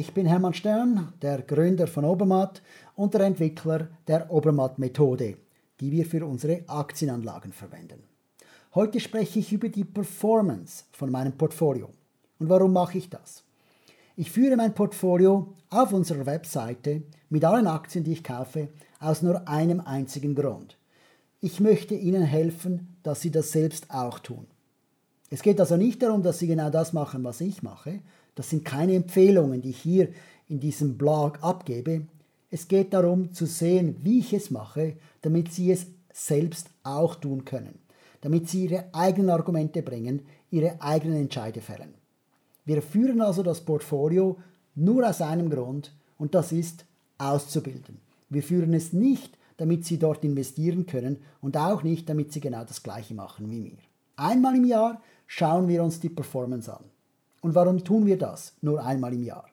ich bin Hermann Stern, der Gründer von Obermatt und der Entwickler der Obermatt-Methode, die wir für unsere Aktienanlagen verwenden. Heute spreche ich über die Performance von meinem Portfolio. Und warum mache ich das? Ich führe mein Portfolio auf unserer Webseite mit allen Aktien, die ich kaufe, aus nur einem einzigen Grund. Ich möchte Ihnen helfen, dass Sie das selbst auch tun. Es geht also nicht darum, dass Sie genau das machen, was ich mache. Das sind keine Empfehlungen, die ich hier in diesem Blog abgebe. Es geht darum zu sehen, wie ich es mache, damit Sie es selbst auch tun können. Damit Sie Ihre eigenen Argumente bringen, Ihre eigenen Entscheide fällen. Wir führen also das Portfolio nur aus einem Grund und das ist auszubilden. Wir führen es nicht, damit Sie dort investieren können und auch nicht, damit Sie genau das gleiche machen wie mir. Einmal im Jahr schauen wir uns die Performance an. Und warum tun wir das nur einmal im Jahr?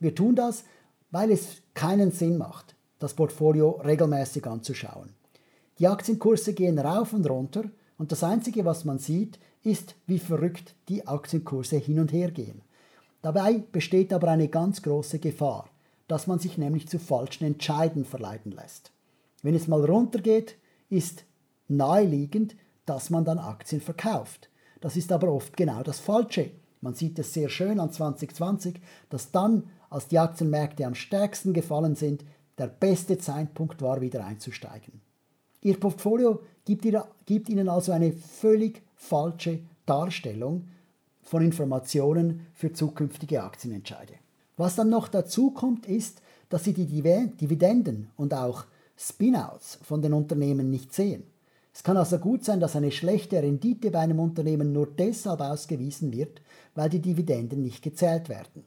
Wir tun das, weil es keinen Sinn macht, das Portfolio regelmäßig anzuschauen. Die Aktienkurse gehen rauf und runter und das Einzige, was man sieht, ist, wie verrückt die Aktienkurse hin und her gehen. Dabei besteht aber eine ganz große Gefahr, dass man sich nämlich zu falschen Entscheiden verleiten lässt. Wenn es mal runtergeht, ist naheliegend, dass man dann Aktien verkauft. Das ist aber oft genau das Falsche. Man sieht es sehr schön an 2020, dass dann, als die Aktienmärkte am stärksten gefallen sind, der beste Zeitpunkt war, wieder einzusteigen. Ihr Portfolio gibt, Ihnen also eine völlig falsche Darstellung von Informationen für zukünftige Aktienentscheide. Was dann noch dazu kommt, ist, dass Sie die Dividenden und auch Spinouts von den Unternehmen nicht sehen. Es kann also gut sein, dass eine schlechte Rendite bei einem Unternehmen nur deshalb ausgewiesen wird, weil die Dividenden nicht gezählt werden.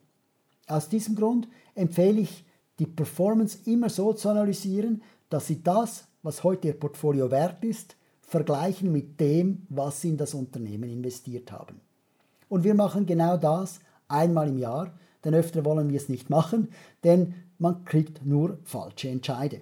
Aus diesem Grund empfehle ich, die Performance immer so zu analysieren, dass Sie das, was heute Ihr Portfolio wert ist, vergleichen mit dem, was Sie in das Unternehmen investiert haben. Und wir machen genau das einmal im Jahr, denn öfter wollen wir es nicht machen, denn man kriegt nur falsche Entscheide.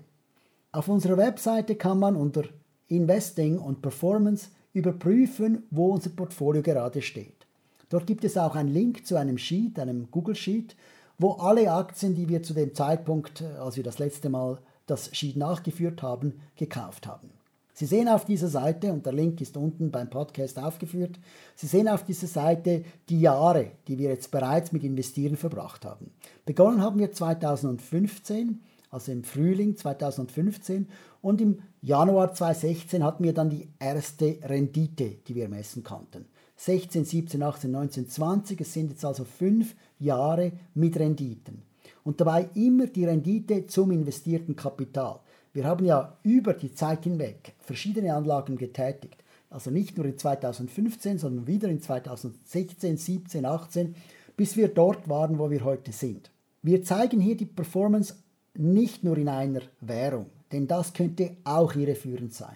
Auf unserer Webseite kann man unter Investing und Performance überprüfen, wo unser Portfolio gerade steht. Dort gibt es auch einen Link zu einem Sheet, einem Google Sheet, wo alle Aktien, die wir zu dem Zeitpunkt, äh, als wir das letzte Mal das Sheet nachgeführt haben, gekauft haben. Sie sehen auf dieser Seite, und der Link ist unten beim Podcast aufgeführt, Sie sehen auf dieser Seite die Jahre, die wir jetzt bereits mit Investieren verbracht haben. Begonnen haben wir 2015 also im Frühling 2015 und im Januar 2016 hatten wir dann die erste Rendite, die wir messen konnten. 16, 17, 18, 19, 20, es sind jetzt also fünf Jahre mit Renditen. Und dabei immer die Rendite zum investierten Kapital. Wir haben ja über die Zeit hinweg verschiedene Anlagen getätigt. Also nicht nur in 2015, sondern wieder in 2016, 17, 18, bis wir dort waren, wo wir heute sind. Wir zeigen hier die Performance nicht nur in einer Währung, denn das könnte auch irreführend sein.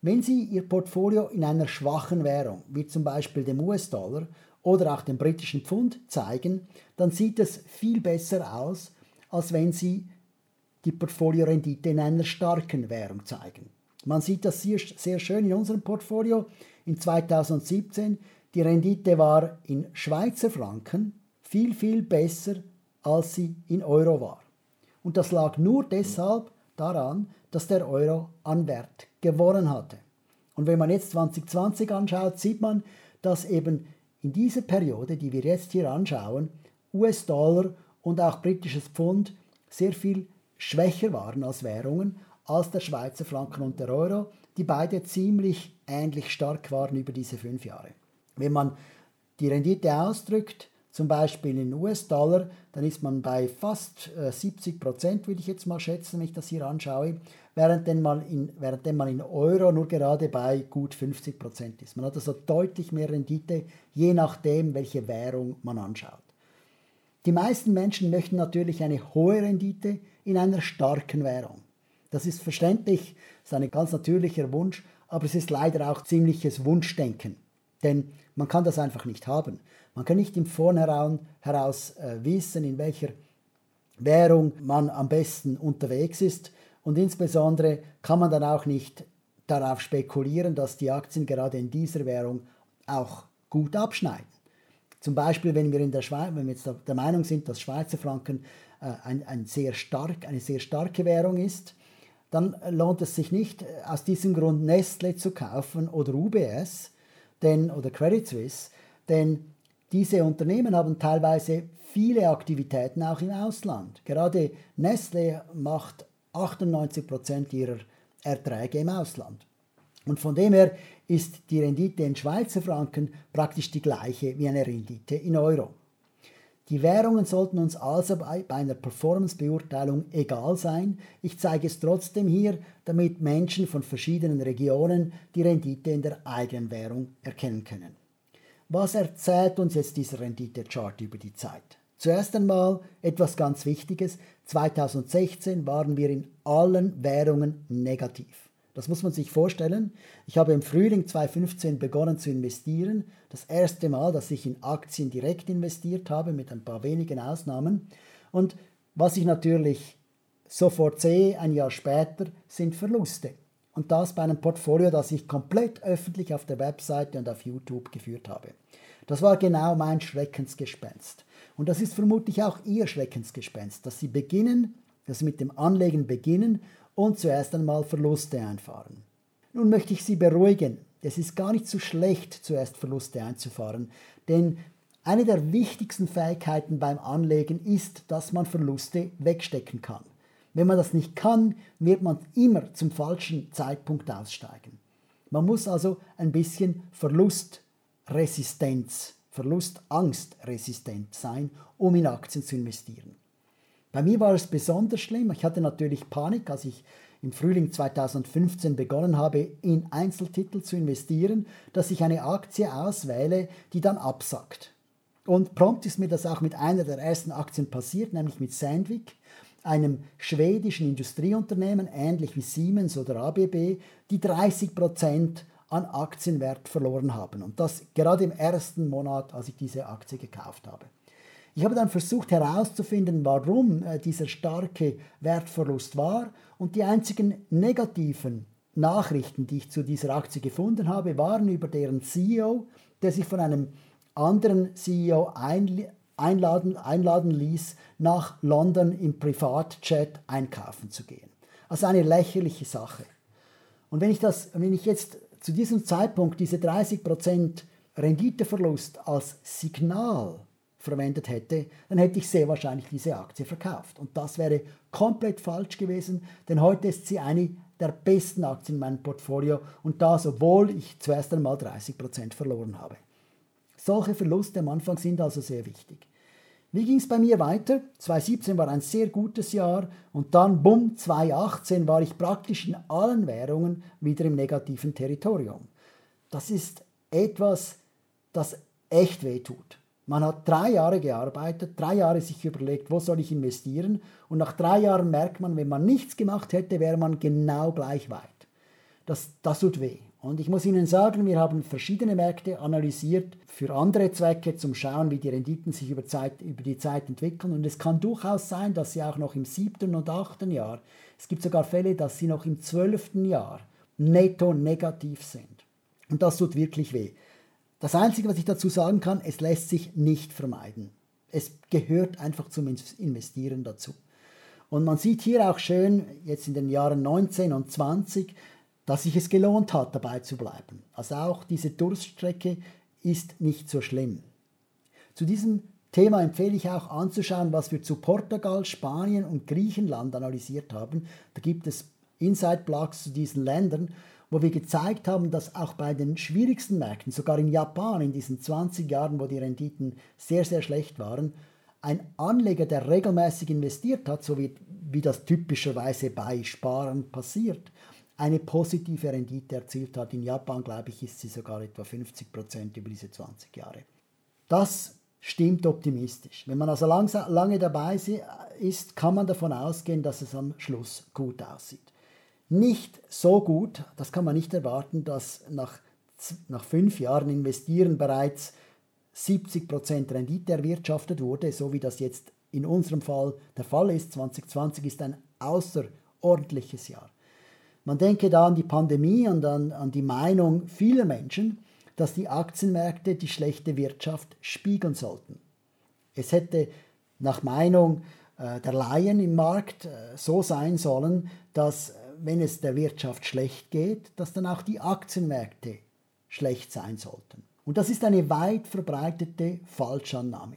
Wenn Sie Ihr Portfolio in einer schwachen Währung, wie zum Beispiel dem US-Dollar oder auch dem britischen Pfund, zeigen, dann sieht es viel besser aus, als wenn Sie die Portfoliorendite in einer starken Währung zeigen. Man sieht das sehr, sehr schön in unserem Portfolio. In 2017 die Rendite war in Schweizer Franken viel, viel besser, als sie in Euro war. Und das lag nur deshalb daran, dass der Euro an Wert gewonnen hatte. Und wenn man jetzt 2020 anschaut, sieht man, dass eben in dieser Periode, die wir jetzt hier anschauen, US-Dollar und auch britisches Pfund sehr viel schwächer waren als Währungen als der Schweizer Franken und der Euro, die beide ziemlich ähnlich stark waren über diese fünf Jahre. Wenn man die Rendite ausdrückt, zum Beispiel in US-Dollar, dann ist man bei fast äh, 70 Prozent, würde ich jetzt mal schätzen, wenn ich das hier anschaue, während man in, während man in Euro nur gerade bei gut 50 Prozent ist. Man hat also deutlich mehr Rendite, je nachdem, welche Währung man anschaut. Die meisten Menschen möchten natürlich eine hohe Rendite in einer starken Währung. Das ist verständlich, das ist ein ganz natürlicher Wunsch, aber es ist leider auch ziemliches Wunschdenken. Denn man kann das einfach nicht haben. Man kann nicht im Vornherein heraus äh, wissen, in welcher Währung man am besten unterwegs ist. Und insbesondere kann man dann auch nicht darauf spekulieren, dass die Aktien gerade in dieser Währung auch gut abschneiden. Zum Beispiel, wenn wir, in der Schweiz, wenn wir jetzt der Meinung sind, dass Schweizer Franken äh, ein, ein sehr stark, eine sehr starke Währung ist, dann lohnt es sich nicht, aus diesem Grund Nestle zu kaufen oder UBS denn, oder Credit Suisse, denn diese Unternehmen haben teilweise viele Aktivitäten auch im Ausland. Gerade Nestle macht 98 Prozent ihrer Erträge im Ausland. Und von dem her ist die Rendite in Schweizer Franken praktisch die gleiche wie eine Rendite in Euro. Die Währungen sollten uns also bei, einer Performance-Beurteilung egal sein. Ich zeige es trotzdem hier, damit Menschen von verschiedenen Regionen die Rendite in der eigenen Währung erkennen können. Was erzählt uns jetzt dieser Rendite-Chart über die Zeit? Zuerst einmal etwas ganz Wichtiges. 2016 waren wir in allen Währungen negativ. Das muss man sich vorstellen. Ich habe im Frühling 2015 begonnen zu investieren. Das erste Mal, dass ich in Aktien direkt investiert habe, mit ein paar wenigen Ausnahmen. Und was ich natürlich sofort sehe, ein Jahr später, sind Verluste. Und das bei einem Portfolio, das ich komplett öffentlich auf der Webseite und auf YouTube geführt habe. Das war genau mein Schreckensgespenst. Und das ist vermutlich auch Ihr Schreckensgespenst, dass Sie beginnen, dass Sie mit dem Anlegen beginnen und zuerst einmal Verluste einfahren. Nun möchte ich Sie beruhigen. Es ist gar nicht so schlecht, zuerst Verluste einzufahren, denn eine der wichtigsten Fähigkeiten beim Anlegen ist, dass man Verluste wegstecken kann. Wenn man das nicht kann, wird man immer zum falschen Zeitpunkt aussteigen. Man muss also ein bisschen Verlustresistenz, Verlustangstresistent sein, um in Aktien zu investieren. Bei mir war es besonders schlimm. Ich hatte natürlich Panik, als ich im Frühling 2015 begonnen habe, in Einzeltitel zu investieren, dass ich eine Aktie auswähle, die dann absackt. Und prompt ist mir das auch mit einer der ersten Aktien passiert, nämlich mit Sandvik, einem schwedischen Industrieunternehmen, ähnlich wie Siemens oder ABB, die 30 Prozent an Aktienwert verloren haben. Und das gerade im ersten Monat, als ich diese Aktie gekauft habe. Ich habe dann versucht herauszufinden, warum äh, dieser starke Wertverlust war und die einzigen negativen Nachrichten, die ich zu dieser Aktie gefunden habe, waren über deren CEO, der sich von einem anderen CEO einladen, einladen ließ, nach London im Privatjet einkaufen zu gehen. Also eine lächerliche Sache. Und wenn ich, das, wenn ich jetzt zu diesem Zeitpunkt diese 30% Renditeverlust als Signal verwendet hätte, dann hätte ich sehr wahrscheinlich diese Aktie verkauft. Und das wäre komplett falsch gewesen, denn heute ist sie eine der besten Aktien in meinem Portfolio und das, obwohl ich zuerst einmal 30% verloren habe. Solche Verluste am Anfang sind also sehr wichtig. Wie ging es bei mir weiter? 2017 war ein sehr gutes Jahr und dann, bumm, 2018 war ich praktisch in allen Währungen wieder im negativen Territorium. Das ist etwas, das echt weh tut. Man hat drei Jahre gearbeitet, drei Jahre sich überlegt, wo soll ich investieren und nach drei Jahren merkt man, wenn man nichts gemacht hätte, wäre man genau gleich weit. Das, das tut weh. Und ich muss Ihnen sagen, wir haben verschiedene Märkte analysiert für andere Zwecke, zum Schauen, wie die Renditen sich über, Zeit, über die Zeit entwickeln. Und es kann durchaus sein, dass sie auch noch im siebten und achten Jahr, es gibt sogar Fälle, dass sie noch im zwölften Jahr netto negativ sind. Und das tut wirklich weh. Das Einzige, was ich dazu sagen kann, es lässt sich nicht vermeiden. Es gehört einfach zum Investieren dazu. Und man sieht hier auch schön, jetzt in den Jahren 19 und 20, dass sich es gelohnt hat, dabei zu bleiben. Also auch diese Durststrecke ist nicht so schlimm. Zu diesem Thema empfehle ich auch anzuschauen, was wir zu Portugal, Spanien und Griechenland analysiert haben. Da gibt es Inside-Blogs zu diesen Ländern wo wir gezeigt haben, dass auch bei den schwierigsten Märkten, sogar in Japan in diesen 20 Jahren, wo die Renditen sehr, sehr schlecht waren, ein Anleger, der regelmäßig investiert hat, so wie, wie das typischerweise bei Sparen passiert, eine positive Rendite erzielt hat. In Japan, glaube ich, ist sie sogar etwa 50 Prozent über diese 20 Jahre. Das stimmt optimistisch. Wenn man also lange dabei ist, kann man davon ausgehen, dass es am Schluss gut aussieht nicht so gut, das kann man nicht erwarten, dass nach, nach fünf Jahren Investieren bereits 70% Rendite erwirtschaftet wurde, so wie das jetzt in unserem Fall der Fall ist. 2020 ist ein außerordentliches Jahr. Man denke da an die Pandemie und an, an die Meinung vieler Menschen, dass die Aktienmärkte die schlechte Wirtschaft spiegeln sollten. Es hätte nach Meinung äh, der Laien im Markt äh, so sein sollen, dass äh, wenn es der Wirtschaft schlecht geht, dass dann auch die Aktienmärkte schlecht sein sollten. Und das ist eine weit verbreitete Falschannahme.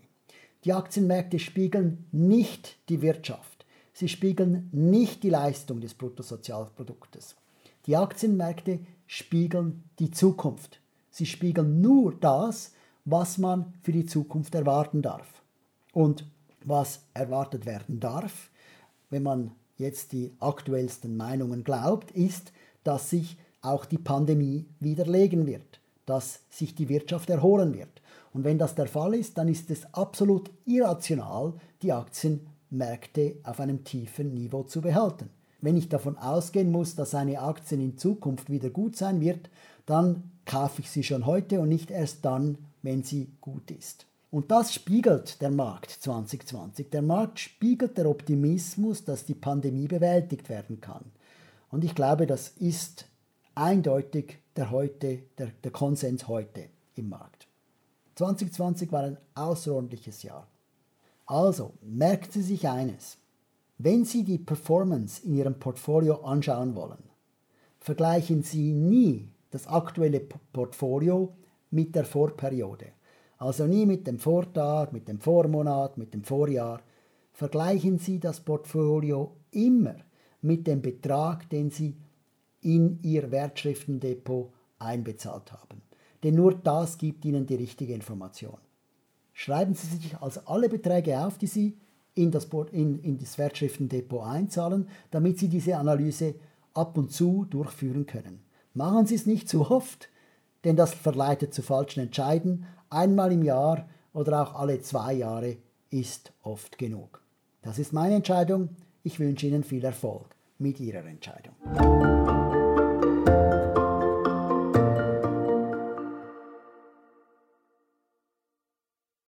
Die Aktienmärkte spiegeln nicht die Wirtschaft. Sie spiegeln nicht die Leistung des Bruttosozialproduktes. Die Aktienmärkte spiegeln die Zukunft. Sie spiegeln nur das, was man für die Zukunft erwarten darf. Und was erwartet werden darf, wenn man jetzt die aktuellsten Meinungen glaubt, ist, dass sich auch die Pandemie widerlegen wird, dass sich die Wirtschaft erholen wird. Und wenn das der Fall ist, dann ist es absolut irrational, die Aktienmärkte auf einem tiefen Niveau zu behalten. Wenn ich davon ausgehen muss, dass eine Aktie in Zukunft wieder gut sein wird, dann kaufe ich sie schon heute und nicht erst dann, wenn sie gut ist. Und das spiegelt der Markt 2020. Der Markt spiegelt der Optimismus, dass die Pandemie bewältigt werden kann. Und ich glaube, das ist eindeutig der, heute, der, der Konsens heute im Markt. 2020 war ein außerordentliches Jahr. Also, merken Sie sich eines. Wenn Sie die Performance in Ihrem Portfolio anschauen wollen, vergleichen Sie nie das aktuelle Portfolio mit der Vorperiode. Also nie mit dem Vortag, mit dem Vormonat, mit dem Vorjahr. Vergleichen Sie das Portfolio immer mit dem Betrag, den Sie in Ihr Wertschriftendepot einbezahlt haben. Denn nur das gibt Ihnen die richtige Information. Schreiben Sie sich also alle Beträge auf, die Sie in das, in, in das Wertschriftendepot einzahlen, damit Sie diese Analyse ab und zu durchführen können. Machen Sie es nicht zu oft, denn das verleitet zu falschen Entscheiden. Einmal im Jahr oder auch alle zwei Jahre ist oft genug. Das ist meine Entscheidung. Ich wünsche Ihnen viel Erfolg mit Ihrer Entscheidung.